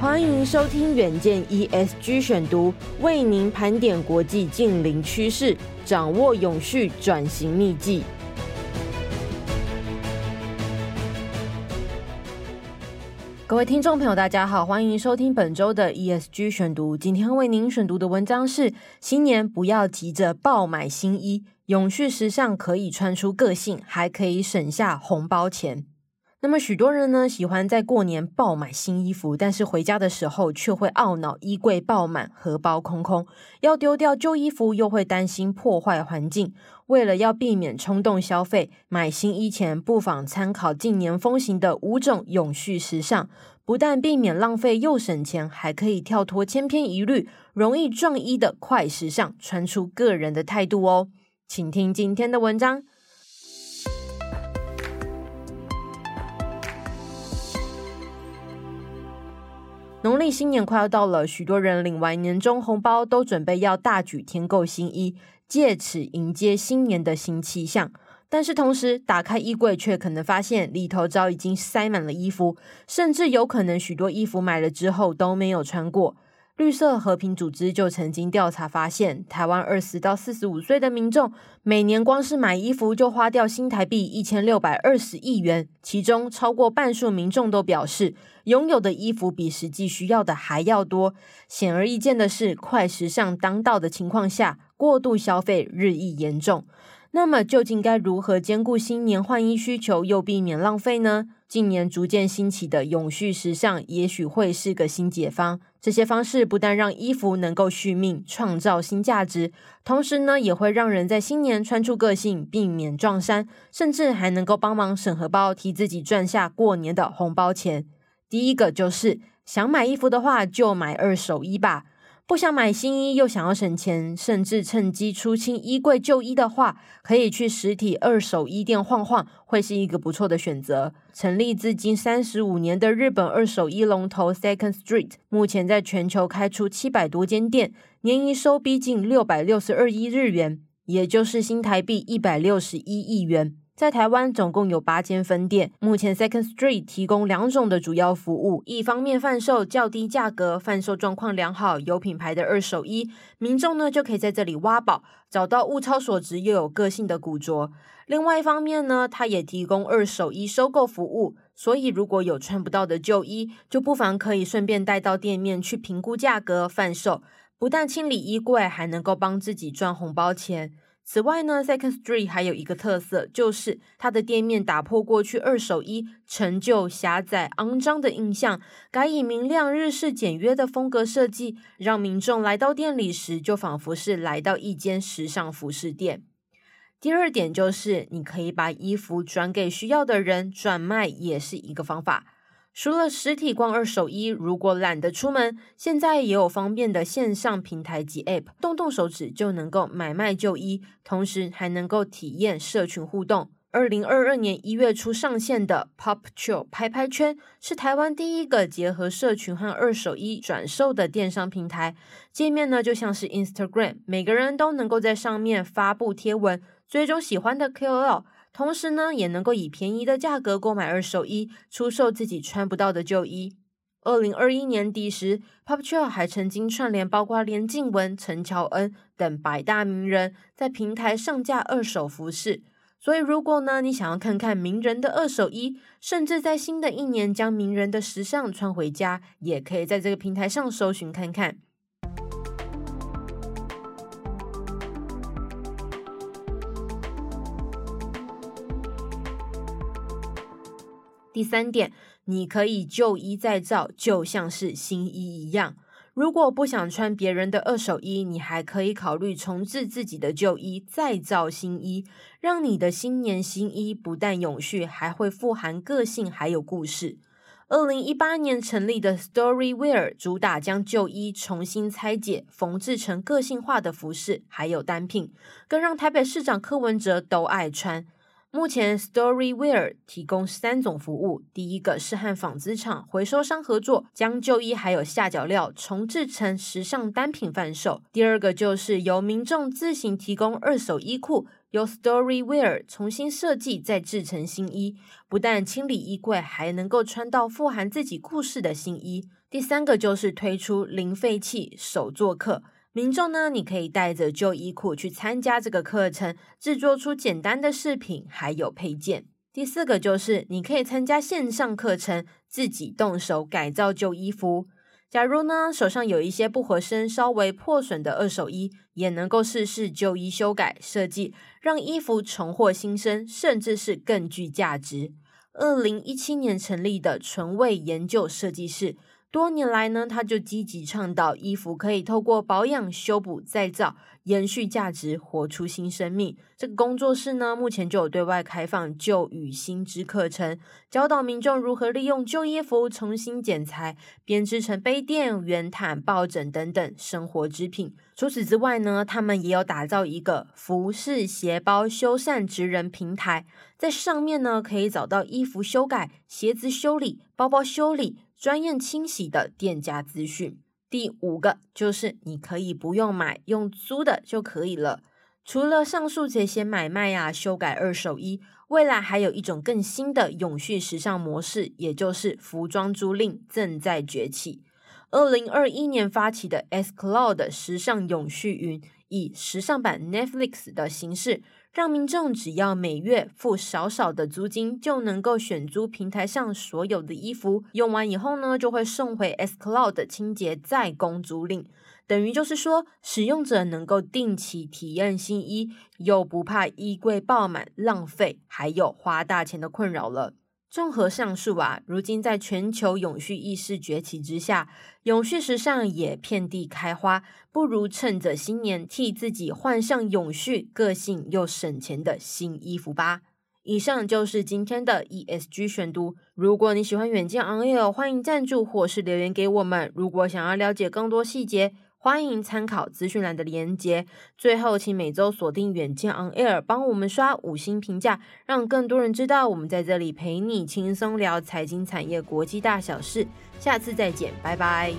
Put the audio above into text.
欢迎收听远见 ESG 选读，为您盘点国际近邻趋势，掌握永续转型秘技。各位听众朋友，大家好，欢迎收听本周的 ESG 选读。今天为您选读的文章是：新年不要急着爆买新衣，永续时尚可以穿出个性，还可以省下红包钱。那么许多人呢，喜欢在过年爆买新衣服，但是回家的时候却会懊恼衣柜爆满，荷包空空，要丢掉旧衣服又会担心破坏环境。为了要避免冲动消费，买新衣前不妨参考近年风行的五种永续时尚，不但避免浪费又省钱，还可以跳脱千篇一律、容易撞衣的快时尚，穿出个人的态度哦。请听今天的文章。农历新年快要到了，许多人领完年终红包，都准备要大举添购新衣，借此迎接新年的新气象。但是同时，打开衣柜却可能发现里头早已经塞满了衣服，甚至有可能许多衣服买了之后都没有穿过。绿色和平组织就曾经调查发现，台湾二十到四十五岁的民众每年光是买衣服就花掉新台币一千六百二十亿元，其中超过半数民众都表示，拥有的衣服比实际需要的还要多。显而易见的是，快时尚当道的情况下，过度消费日益严重。那么，究竟该如何兼顾新年换衣需求，又避免浪费呢？近年逐渐兴起的永续时尚，也许会是个新解方。这些方式不但让衣服能够续命、创造新价值，同时呢，也会让人在新年穿出个性，避免撞衫，甚至还能够帮忙省荷包，替自己赚下过年的红包钱。第一个就是想买衣服的话，就买二手衣吧。不想买新衣又想要省钱，甚至趁机出清衣柜旧衣的话，可以去实体二手衣店晃晃，会是一个不错的选择。成立至今三十五年的日本二手衣龙头 Second Street，目前在全球开出七百多间店，年营收逼近六百六十二亿日元，也就是新台币一百六十一亿元。在台湾总共有八间分店，目前 Second Street 提供两种的主要服务：一方面贩售较低价格、贩售状况良好、有品牌的二手衣，民众呢就可以在这里挖宝，找到物超所值又有个性的古着；另外一方面呢，它也提供二手衣收购服务，所以如果有穿不到的旧衣，就不妨可以顺便带到店面去评估价格贩售，不但清理衣柜，还能够帮自己赚红包钱。此外呢，Second Street 还有一个特色，就是它的店面打破过去二手衣陈旧、狭窄、肮脏的印象，改以明亮、日式、简约的风格设计，让民众来到店里时，就仿佛是来到一间时尚服饰店。第二点就是，你可以把衣服转给需要的人，转卖也是一个方法。除了实体逛二手衣，如果懒得出门，现在也有方便的线上平台及 App，动动手指就能够买卖旧衣，同时还能够体验社群互动。二零二二年一月初上线的 Popchill 拍拍圈，是台湾第一个结合社群和二手衣转售的电商平台。界面呢就像是 Instagram，每个人都能够在上面发布贴文，追踪喜欢的 KOL。同时呢，也能够以便宜的价格购买二手衣，出售自己穿不到的旧衣。二零二一年底时，Popchill 还曾经串联包括连静文、陈乔恩等百大名人，在平台上架二手服饰。所以，如果呢你想要看看名人的二手衣，甚至在新的一年将名人的时尚穿回家，也可以在这个平台上搜寻看看。第三点，你可以旧衣再造，就像是新衣一样。如果不想穿别人的二手衣，你还可以考虑重置自己的旧衣，再造新衣，让你的新年新衣不但永续，还会富含个性，还有故事。二零一八年成立的 Story Wear 主打将旧衣重新拆解，缝制成个性化的服饰，还有单品，更让台北市长柯文哲都爱穿。目前，Story Wear 提供三种服务：第一个是和纺织厂、回收商合作，将旧衣还有下脚料重制成时尚单品贩售；第二个就是由民众自行提供二手衣库，由 Storywear 重新设计再制成新衣，不但清理衣柜，还能够穿到富含自己故事的新衣。第三个就是推出零废弃手作课，民众呢，你可以带着旧衣裤去参加这个课程，制作出简单的饰品，还有配件。第四个就是你可以参加线上课程，自己动手改造旧衣服。假如呢，手上有一些不合身、稍微破损的二手衣，也能够试试旧衣修改设计，让衣服重获新生，甚至是更具价值。二零一七年成立的纯味研究设计室。多年来呢，他就积极倡导衣服可以透过保养、修补、再造，延续价值，活出新生命。这个工作室呢，目前就有对外开放旧与新知课程，教导民众如何利用旧衣服重新剪裁，编织成杯垫、圆毯、抱枕等等生活织品。除此之外呢，他们也有打造一个服饰鞋包修缮职人平台，在上面呢，可以找到衣服修改、鞋子修理、包包修理。专业清洗的店家资讯。第五个就是你可以不用买，用租的就可以了。除了上述这些买卖呀、修改二手衣，未来还有一种更新的永续时尚模式，也就是服装租赁正在崛起。二零二一年发起的 S Cloud 时尚永续云，以时尚版 Netflix 的形式。让民众只要每月付少少的租金，就能够选租平台上所有的衣服，用完以后呢，就会送回 S Cloud 清洁再供租赁，等于就是说，使用者能够定期体验新衣，又不怕衣柜爆满浪费，还有花大钱的困扰了。综合上述啊，如今在全球永续意识崛起之下，永续时尚也遍地开花，不如趁着新年替自己换上永续、个性又省钱的新衣服吧。以上就是今天的 ESG 选读。如果你喜欢远见 On Air，欢迎赞助或是留言给我们。如果想要了解更多细节，欢迎参考资讯栏的连接。最后，请每周锁定远见 On Air，帮我们刷五星评价，让更多人知道我们在这里陪你轻松聊财经产业国际大小事。下次再见，拜拜。